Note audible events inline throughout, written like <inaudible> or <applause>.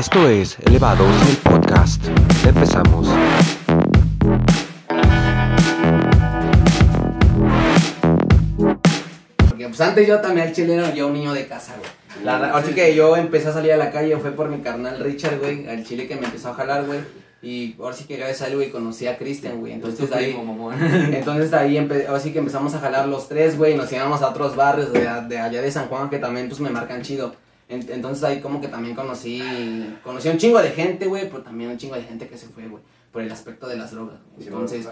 Esto es Elevados el podcast. Empezamos. Porque pues antes yo también al chile era yo un niño de casa, güey. La Así que yo empecé a salir a la calle, fue por mi carnal Richard, güey, al chile que me empezó a jalar, güey. Y ahora sí que gracias a él, güey, conocí a Cristian, güey. Entonces ahí, <laughs> entonces de ahí ahora sí que empezamos a jalar los tres, güey, y nos íbamos a otros barrios de, de allá de San Juan que también pues me marcan chido. En- Entonces ahí como que también conocí, conocí a un chingo de gente, güey, pero también un chingo de gente que se fue, güey, por el aspecto de las drogas. güey. Entonces,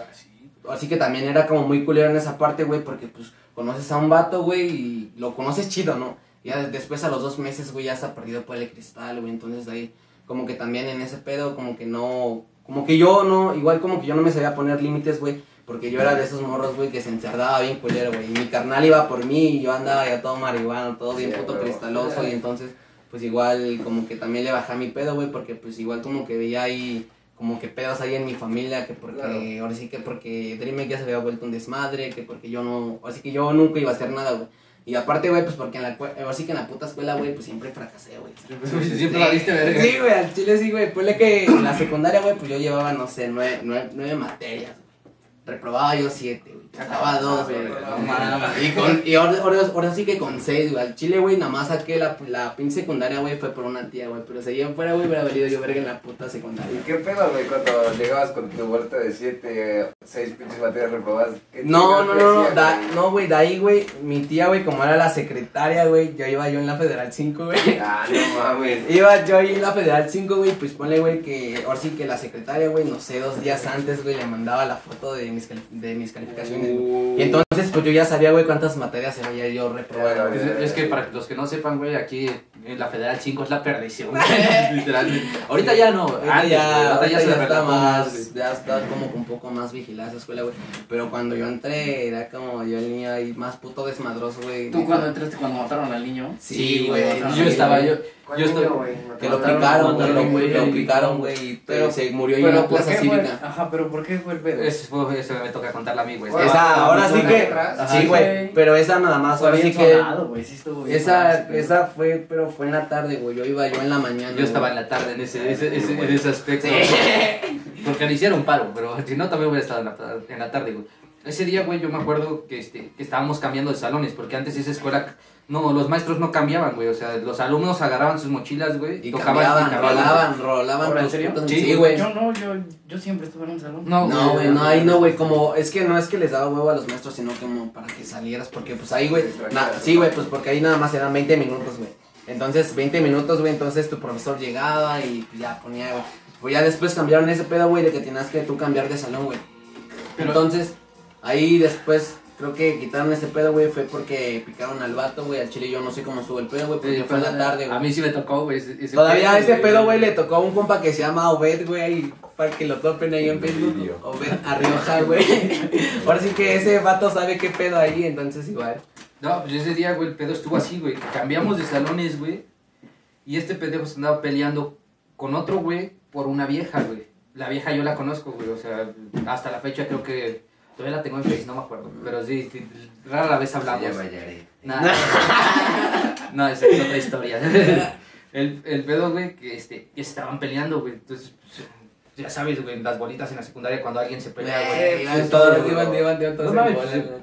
Así que también era como muy culero en esa parte, güey, porque pues conoces a un vato, güey, y lo conoces chido, ¿no? Ya después a los dos meses, güey, ya está perdido por el cristal, güey, entonces ahí como que también en ese pedo, como que no, como que yo no, igual como que yo no me sabía poner límites, güey, porque yo era de esos morros, güey, que se encerdaba bien culero, güey, y mi carnal iba por mí y yo andaba ya todo marihuano, todo bien Sí, puto huevo. cristaloso, y entonces, pues igual como que también le bajé a mi pedo, güey, porque pues igual como que veía ahí como que pedos ahí en mi familia, que porque, Claro. ahora sí que porque Dreamek ya se había vuelto un desmadre, que porque yo no, así que yo nunca iba a hacer nada, güey. Y aparte, güey, pues porque en la, ahora sí que en la puta escuela, güey, pues siempre fracasé, güey. Siempre la viste verga. Sí, güey, al chile sí, güey. Ponle que en la secundaria, güey, pues yo llevaba, no sé, nueve, nueve, nueve materias. Reprobaba yo siete, güey. Sacaba dos, güey. No mames. Y, con, y ahora, ahora, ahora sí que con seis, güey. Al chile, güey, nada más saqué la, la pin secundaria, güey, fue por una tía, güey. Pero allá fuera, güey, hubiera valido yo verga en la puta secundaria. ¿Y qué pedo, güey, cuando llegabas con tu vuelta de 7, 6 pinches materias reprobadas? ¿Qué No, no, no, no, da- no, güey, de ahí, güey, mi tía, güey, como era la secretaria, güey, yo iba yo en la Federal 5, güey. <laughs> Ah, no mames. Iba yo ahí en la Federal 5, güey, pues ponle, güey, que ahora sí que la secretaria, güey, no sé, dos días antes, güey, le mandaba la foto de mis, de mis calificaciones. Uh. Y entonces, pues yo ya sabía, güey, cuántas materias había yo reprobado. Ya, Es, es que para los que no sepan, güey, aquí en la Federal 5 es la perdición, <laughs> <laughs> literalmente. Ahorita ya no, Ahorita antes, ya, güey, ahorita ya, se está más, ya está como un poco más vigilada esa escuela, güey. Pero cuando yo entré, era como yo el niño ahí más puto desmadroso, güey. ¿Tú cuando entraste cuando mataron al niño? Sí, güey. Yo estaba, yo, ¿Cuál yo güey? Que lo picaron, güey, lo, güey, lo y- picaron, güey, y Pero- se murió ahí en ¿Pero la por plaza cívica. Ajá, pero ¿por qué fue el pedo? ese fue, eso me toca contarla a mí, güey. Esa, Ah, ahora sí una que, sí, güey, pero esa nada más, Fue ahora sí que, esa, esa fue, pero fue en la tarde, güey, yo iba yo en la mañana. Yo estaba en la tarde en ese, ese, ese, en ese aspecto. Sí. <laughs> Porque le hicieron paro, pero si no también hubiera estado en la, en la tarde, güey. Ese día, güey, yo me acuerdo que, este, que estábamos cambiando de salones, porque antes esa escuela, no, los maestros no cambiaban, güey. O sea, los alumnos agarraban sus mochilas, güey, Y tocaban cambiaban, y cambiaban. rolaban, rolaban ¿Ahora, en serio? Sí, Sí, güey. Yo no, yo, yo siempre estuve en un salón. No, No, güey, no, ahí no, güey, como, es que no es que les daba huevo a los maestros, sino como para que salieras, porque pues ahí, güey, na- sí, güey, pues porque ahí nada más eran 20 minutos, güey. Entonces, 20 minutos, güey, entonces tu profesor llegaba y ya ponía, güey. Pues ya después cambiaron ese pedo, güey, de que tenías que tú cambiar de salón, güey. Pero- Entonces, ahí después, creo que quitaron ese pedo, güey, fue porque picaron al vato, güey, al chile yo no sé cómo estuvo el pedo, güey, porque Sí, fue en la tarde, A güey. mí sí me tocó, güey. Todavía a ese pedo, güey, le tocó a un compa que se llama Obed, güey, para que lo topen ahí en Facebook. Obed Arrioja, güey. <laughs> Ahora sí que ese vato sabe qué pedo ahí, entonces igual. No, pues ese día, güey, el pedo estuvo así, güey. Cambiamos de salones, güey. Y este pendejo se andaba peleando con otro, güey, por una vieja, güey. La vieja yo la conozco, güey. O sea, hasta la fecha creo que todavía la tengo en Face, no me acuerdo. Pero sí, sí, rara la vez Se hablamos. llama Yaret. Nah. <laughs> no, esa es otra historia. <laughs> el, el pedo, güey, que, este, que estaban peleando, güey. Entonces, pues, ya sabes, güey, las bolitas en la secundaria cuando alguien se pelea, güey. Pues, todos, todo, iban, iban, iban todos No en sí. güey.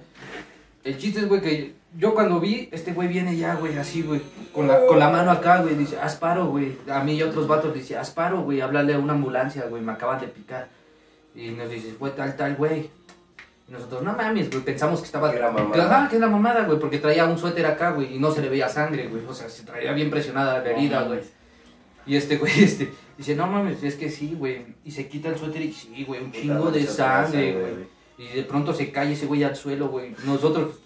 El chiste es, güey, que yo cuando vi, este güey viene ya, güey, así, güey, con la, con la mano acá, güey, dice, haz paro, güey. A mí y otros vatos dice, haz paro, güey, háblale a una ambulancia, güey, me acaban de picar. Y nos dice, fue tal, tal, güey. Y nosotros, no mames, güey, pensamos que estaba... Que era mamada. Ajá, que era mamada, güey, porque traía un suéter acá, güey, y no se le veía sangre, güey. O sea, se traía bien presionada la herida, güey. Y este güey, <laughs> este, dice, no mames, es que sí, güey. Y se quita el suéter y sí, güey, un chingo de sangre, güey. Y de pronto se cae ese güey al suelo, güey. Nosotros,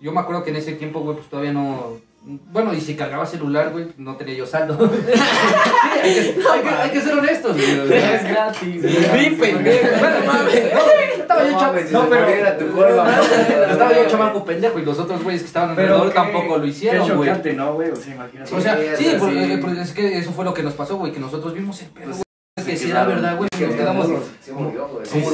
yo me acuerdo que en ese tiempo, güey, pues todavía no. Bueno, y si cargaba celular, güey, no tenía yo saldo. <laughs> <laughs> <laughs> Es gratis. Sí, pendejo, Bueno, mames, no, estaba yo pero. muriera tu curva. <laughs> Estaba yo chamaco pendejo y los otros güeyes que estaban alrededor tampoco lo hicieron, güey. chocante, ¿no, güey? O sea, imagínate. O sea, Sí, porque, porque es que eso fue lo que nos pasó, güey, que nosotros vimos el pedo, Pues. Que si era verdad, güey, Que nos quedamos. Se murió, güey. Como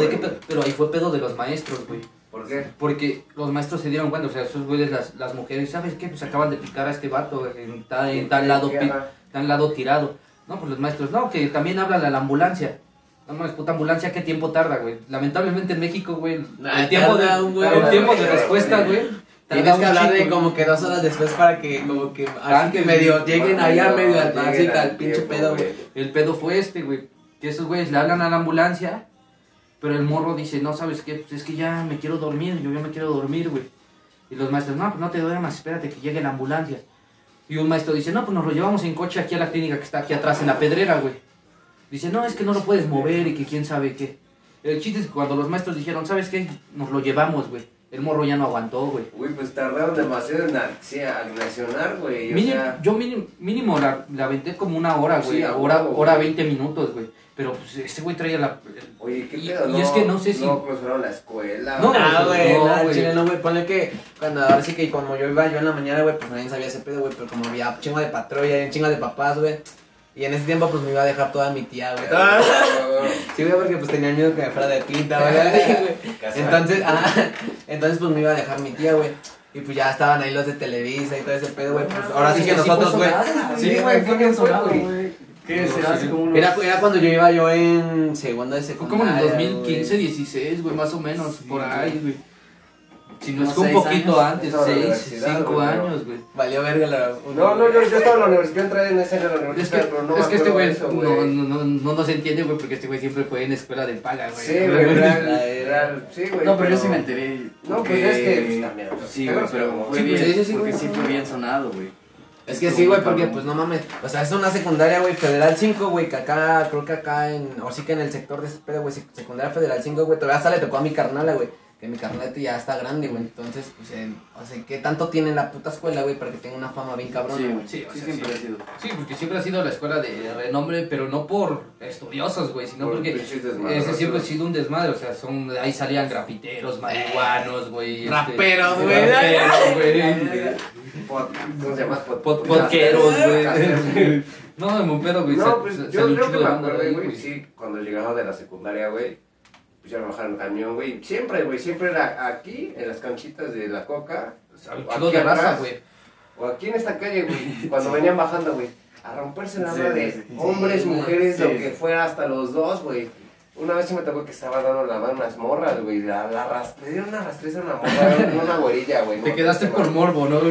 de, pedo, pero ahí fue pedo de los maestros, güey. ¿Por qué? Porque los maestros se dieron cuenta, o sea, esos güeyes, las, las mujeres, ¿sabes qué? Pues acaban de picar a este vato en, tal- en tal lado, pi- tal lado tirado. No, pues los maestros, no, que también hablan a la ambulancia. No mames, puta ambulancia, ¿qué tiempo tarda, güey? Lamentablemente en México, güey, Nah, el tiempo de, tarda un huevo, el tiempo de güey. respuesta, güey. Tienes que hablar de como que dos horas después para que como que así que medio güey. lleguen allá medio al al pinche pedo, güey. El pedo fue este, güey. Que esos güeyes le hablan a la ambulancia, pero el morro dice, no, ¿sabes qué? Pues es que ya me quiero dormir, yo ya me quiero dormir, güey. Y los maestros, no, pues no te duermas, espérate que llegue la ambulancia. Y un maestro dice, no, pues nos lo llevamos en coche aquí a la clínica que está aquí atrás en la pedrera, güey. Dice, no, es que no lo puedes mover y que quién sabe qué. El chiste es que cuando los maestros dijeron, ¿sabes qué? Nos lo llevamos, güey. El morro ya no aguantó, güey. Güey, pues tardaron demasiado en acci- en accionar, güey. O Mínimo, sea, yo mínimo, mínimo la, la aventé como una hora, güey. Sí, hora, hora güey. 20 minutos, güey. Pero pues ese güey traía la... el- Oye, ¿qué Y- pedo? y no, es que no sé si- No clausuraron la escuela. No, Ah, güey, no, nada, güey. chile, no, güey, ponle que cuando ahora sí que como yo iba yo en la mañana, güey, pues nadie sabía ese pedo, güey, pero como había chingo de patrulla y chingo de papás, güey, y en ese tiempo pues me iba a dejar toda mi tía, güey. <laughs> Sí, güey, porque pues tenía miedo que me fuera de pinta, <laughs> güey. Entonces, <laughs> ah, entonces pues me iba a dejar mi tía, güey. Y pues ya estaban ahí los de Televisa y todo ese pedo, güey. Pues ahora sí que nosotros, güey. Sí, güey, fue sonado, güey. ¿Qué será? Hace como unos... Era, era cuando yo iba yo en segundo de Fue secundaria. como en el 2015, güey. 16, güey, más o menos, por ahí, güey. Si no es que un poquito años. antes, Estaba en la 6, universidad, 5 güey, pero- años, güey. Valió verga la. No, no, yo, yo estaba en la universidad, yo entré en ese año a la Es universidad, que, pero no es que este güey no, no, no, no nos entiende, güey, porque este güey siempre fue en escuela de paga, güey. Sí, güey, sí, güey. No, pero yo sí me enteré. No, pues es que pues, también. Sí, güey, pero fue bien, sí, sí, porque güey. sí fue bien sonado, güey. Es que sí, güey, porque pues no mames. O sea, es una secundaria, güey, Federal 5, güey, que acá, creo que acá en. O sí que en el sector de pedo, güey, sec- secundaria Federal 5, güey, todavía hasta le tocó a mi carnala, güey. Que mi carnalete ya está grande, güey. Entonces, pues, en- o sea, ¿qué tanto tiene la puta escuela, güey, para que tenga una fama bien cabrona, Sí, güey? Sí, Sí, o sea, siempre sí. ha sido. Sí, porque siempre ha sido la escuela de renombre, pero no por estudiosos, güey, sino Por porque ese siempre ha sido un desmadre, o sea, son, ahí salían grafiteros, marihuanos, güey. este, Raperos, güey. Raperos, güey. Pod- ¿Cómo se llama? Pod- Pod- Podqueros, güey. No, de pedo, güey. No, pues yo creo que me acuerdo, güey, sí, cuando llegaba de la secundaria, güey, pues ya me bajaron el camión, güey. Siempre, güey, siempre era aquí, en las canchitas de la coca, o aquí atrás, güey. o aquí en esta calle, güey, <laughs> cuando venían bajando, güey, a romperse la madre, sí, sí. hombres, mujeres, lo que fuera, hasta los dos, güey. Una vez sí me tocó que estaba dando la mano a unas morras, güey, la, la rast- le dieron una rastriza a <laughs> una morra, una güerilla, güey. Te quedaste por morbo, ¿no? <laughs>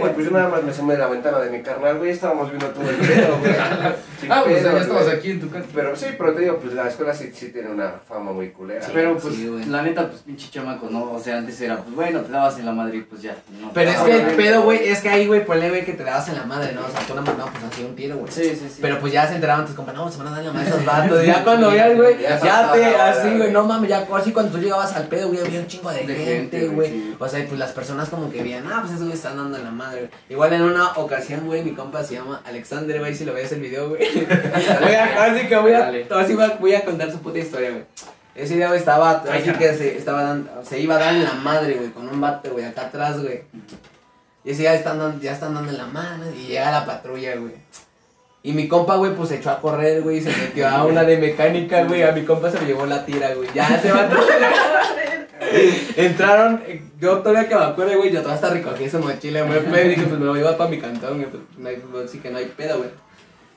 Güey, pues yo nada más me asomé de la ventana de mi carnal, güey, estábamos viendo todo el pedo, güey. <laughs> Ah, pues ya estabas aquí en tu casa. Pero sí, pero te digo, pues la escuela sí, sí tiene una fama muy culera. Pero pues, Sí, güey. la neta, pues pinche chamaco, ¿no? O sea, antes era, pues bueno, te dabas en la madre y pues ya. No, Pero es que el güey. pedo, güey, es que ahí, güey, ponle, güey, que te dabas en la madre, ¿no? O sea, tú nada más, no, pues así un tiro, güey. Sí, sí, sí. Pero pues ya se enteraban tus compañeros, no, se van a dar la madre a esos vatos. Ya cuando veas, güey, Ya te, así, güey, no mames, ya así cuando tú llegabas al pedo, güey, había un chingo de, De gente, güey. O sea, y pues las personas como que veían, ah, pues esos güey están dando en la madre, güey. Igual en una ocasión, güey, mi compa se llama Alexander, güey, si lo ves el video, güey. <laughs> así que voy a, así voy a, contar su puta historia, güey. Ese día, güey, estaba, así que se, estaba dando, se iba a dar en la madre, güey, con un vato, güey, acá atrás, güey. Y ese ya están dando, ya están dando en la mano y llega la patrulla, güey. Y mi compa, güey, pues se echó a correr, güey, y se metió a una de mecánica, güey. A mi compa se le llevó la tira, güey. Ya se va <laughs> Entraron, eh, yo todavía que me acuerdo, güey, yo todavía hasta recogí esa mochila, güey. pues, dije, pues me voy a llevar para mi cantón, güey. Pues, no hay, pues, así que no hay pedo, güey.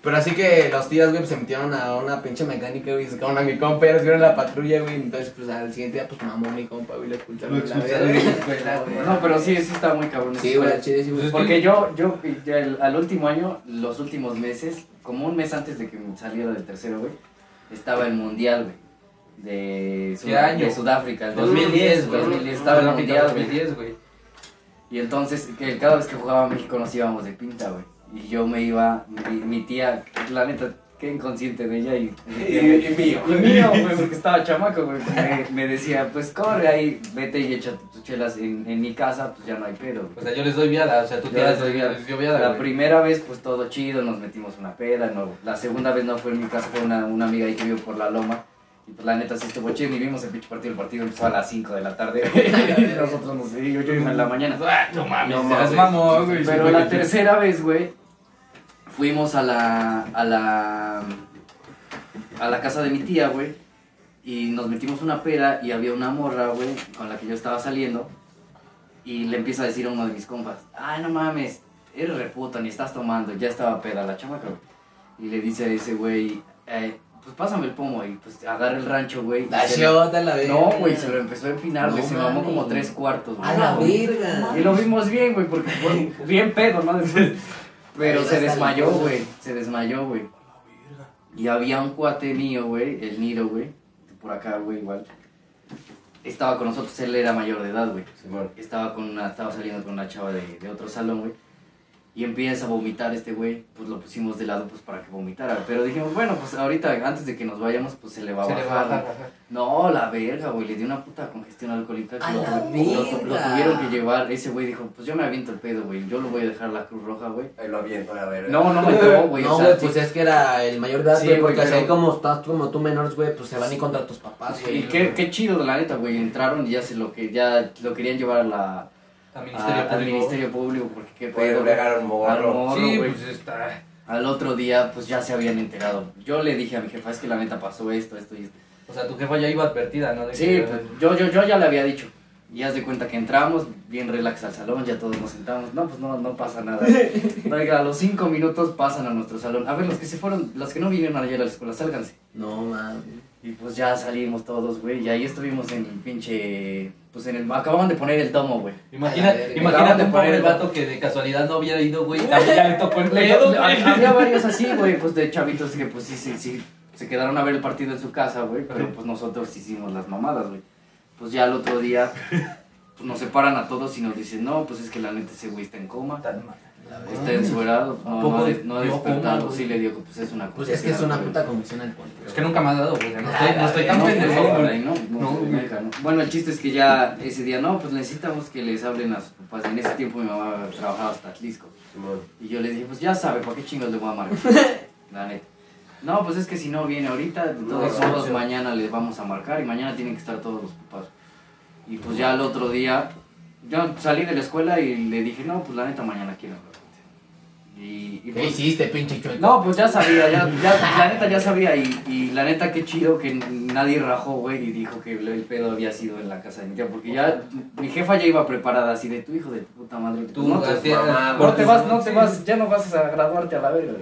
Pero así que los tíos, güey, pues, se metieron a una pinche mecánica, güey, y sacaron a mi compa, y ellos vieron la patrulla, güey. Entonces, pues al siguiente día, pues mamó mi compa, güey, lo expulsaron. De la escuela, <laughs> güey. No, pero sí, sí está muy cabrón. Sí, güey, chile, sí, güey. Porque yo, yo, ya el- al último año, los últimos meses, como un mes antes de que me saliera del tercero, güey, estaba el mundial, güey. De, ¿Qué año? de Sudáfrica, el 2010, güey. 2010, estaba el mundial, güey. 2010, güey. Y entonces, que cada vez que jugaba México nos íbamos de pinta, güey. Y yo me iba, mi, mi tía, la neta, qué inconsciente de ella y... Y, y mío. Y mío, güey, <laughs> porque estaba chamaco, güey. Me, me decía, pues corre ahí, vete y echa tus chelas en, en mi casa, pues ya no hay pedo, güey. O sea, yo les doy viada, o sea, tú Yo les doy viada. yo viada, La güey. primera vez, pues todo chido, nos metimos una peda, no. La segunda vez no fue en mi casa, fue una, una amiga ahí que vive por la loma. Y pues la neta sí estuvo chido, ni vimos el pinche partido, el partido empezó a las 5 de la tarde. <laughs> y nosotros nos y yo, yo iba en la mañana. Ah, no mames, No mames. Pero la tercera vez, güey, fuimos a la, a la, a la casa de mi tía, güey. Y nos metimos una pera y había una morra, güey, con la que yo estaba saliendo. Y le empieza a decir a uno de mis compas, ay, no mames, eres reputa, ni estás tomando. Ya estaba peda la chamaca, güey. Y le dice a ese güey, eh, pues pásame el pomo. Y pues agarra el rancho, güey. La shota, la verga. No, güey, se lo empezó a empinar, güey. No se mamó como tres cuartos, güey. A la verga. Y lo vimos bien, güey, porque fue <laughs> bien pedo, ¿no? Después. Pero se desmayó, güey. Se desmayó, güey. Y había un cuate mío, güey, el Niro, güey. Por acá, güey, igual. Estaba con nosotros, él era mayor de edad, güey. Estaba con una, estaba saliendo con una chava de, de otro salón, güey. Y empieza a vomitar este güey, pues lo pusimos de lado pues para que vomitara. Pero dijimos, bueno, pues ahorita antes de que nos vayamos, pues se le va a Se bajar. le va a bajar. No, la verga, güey, le dio una puta congestión alcohólica. que ¡A lo, la lo- lo- lo verga! tuvieron que llevar. Ese güey dijo, pues yo me aviento el pedo, güey. Yo lo voy a dejar a la Cruz Roja, güey. Ahí lo aviento, a ver. No, no me dio, güey. <laughs> No, o sea, pues es que era el mayor de edad, Sí, güey, porque así pero- como estás como tú menores, güey, pues se van y contra tus papás, güey. Y qué, qué chido, la neta, güey. Entraron y ya se lo que ya lo querían llevar a la, Al a- Ministerio al Público. Ministerio Público porque qué pedo. Al morro. morro, Sí, güey. pues está. Al otro día, pues ya se habían enterado. Yo le dije a mi jefa, es que la neta pasó esto, esto y esto. O sea, tu jefa ya iba advertida, ¿no? De Sí, que- pues yo, yo, yo ya le había dicho. Y haz de cuenta que entramos, bien relax al salón, ya todos nos sentamos. No, pues no, no pasa nada. <laughs> Oiga, a los cinco minutos pasan a nuestro salón. A ver, los que se fueron, los que no vinieron ayer a la escuela, sálganse. No, mames. Y pues ya salimos todos, güey. Y ahí estuvimos en el pinche. Pues en el. Acababan de poner el domo, güey. Imagina, imagínate poner el- vato que de casualidad no había ido, güey. Ya, ya le tocó el Le- pedo, le- güey. había <laughs> varios así, güey, pues de chavitos que pues sí, sí, sí. Se quedaron a ver el partido en su casa, güey. Pero pues nosotros hicimos las mamadas, güey. Pues ya el otro día. Pues nos separan a todos y nos dicen, no, pues es que la neta ese güey está en coma. Tan mal. Está ensuerado, no, no, ha de- no ha dio despertado. Sí le dio, pues es una Pues es que es una puta comisión alcohólica. Es que nunca me ha dado, güey. No estoy, no estoy tan pendejo, no. Bueno, el chiste es que ya ese día, no, pues necesitamos que les hablen a sus papás. En ese tiempo mi mamá trabajaba hasta Atlisco. Y yo le dije, pues ya sabe, ¿para qué chingos le voy a marcar? <laughs> La neta. No, pues es que si no viene ahorita, de todos modos mañana les vamos a marcar y mañana tienen que estar todos los papás. Y pues ya el otro día, yo salí de la escuela y le dije, no, pues la neta mañana quiero hablar Y, y ¿Qué pues, hiciste, pinche chueco? no, pues ya sabía, ya, ya, la neta ya sabía y, y la neta qué chido que nadie rajó, güey, y dijo que el pedo había sido en la casa de mi tía, porque ya mi jefa ya iba preparada así de tu hijo de tu puta madre. Tú, no, te, mamá, no te vas, no te vas, ya no vas a graduarte a la verga.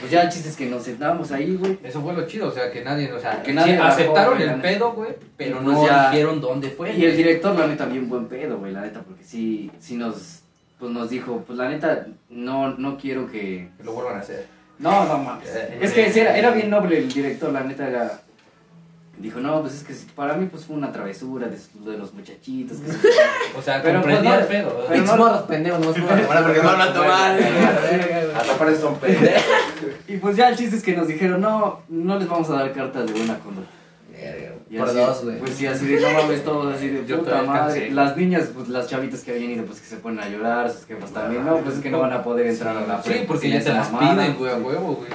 Pues ya el chiste es que nos sentamos ahí, güey. Eso fue lo chido, o sea, que nadie, o sea, Que nadie sí, aceptaron el pedo, güey, pero no pues ya- dijeron dónde fue. Y el director, la neta, bien buen pedo, güey, la neta, porque sí, sí nos, pues nos dijo, pues la neta, no, no quiero que... Que lo vuelvan a hacer. No, no mames. Es que sí, era, era bien noble el director, la neta era. Dijo, no, pues es que para mí pues fue una travesura de, de los muchachitos. que <laughs> O sea, Pero, comprendía pues, el pedo. pero ¿verdad? Pinches no- morros pendejos, no tomar porque no <laughs> van a tomar. Hasta son pendejos. Y pues ya el chiste es que nos dijeron, no, no les vamos a dar cartas de buena conducta. Y Por así- dos, güey. Pues sí, así de no mames, todos así de Yo puta madre. Las niñas, pues las chavitas que habían ido, pues que se ponen a llorar, sus jefas también. No, pues es que no van a poder entrar a la Sí, porque ya te esa las piden, güey, a huevo, güey.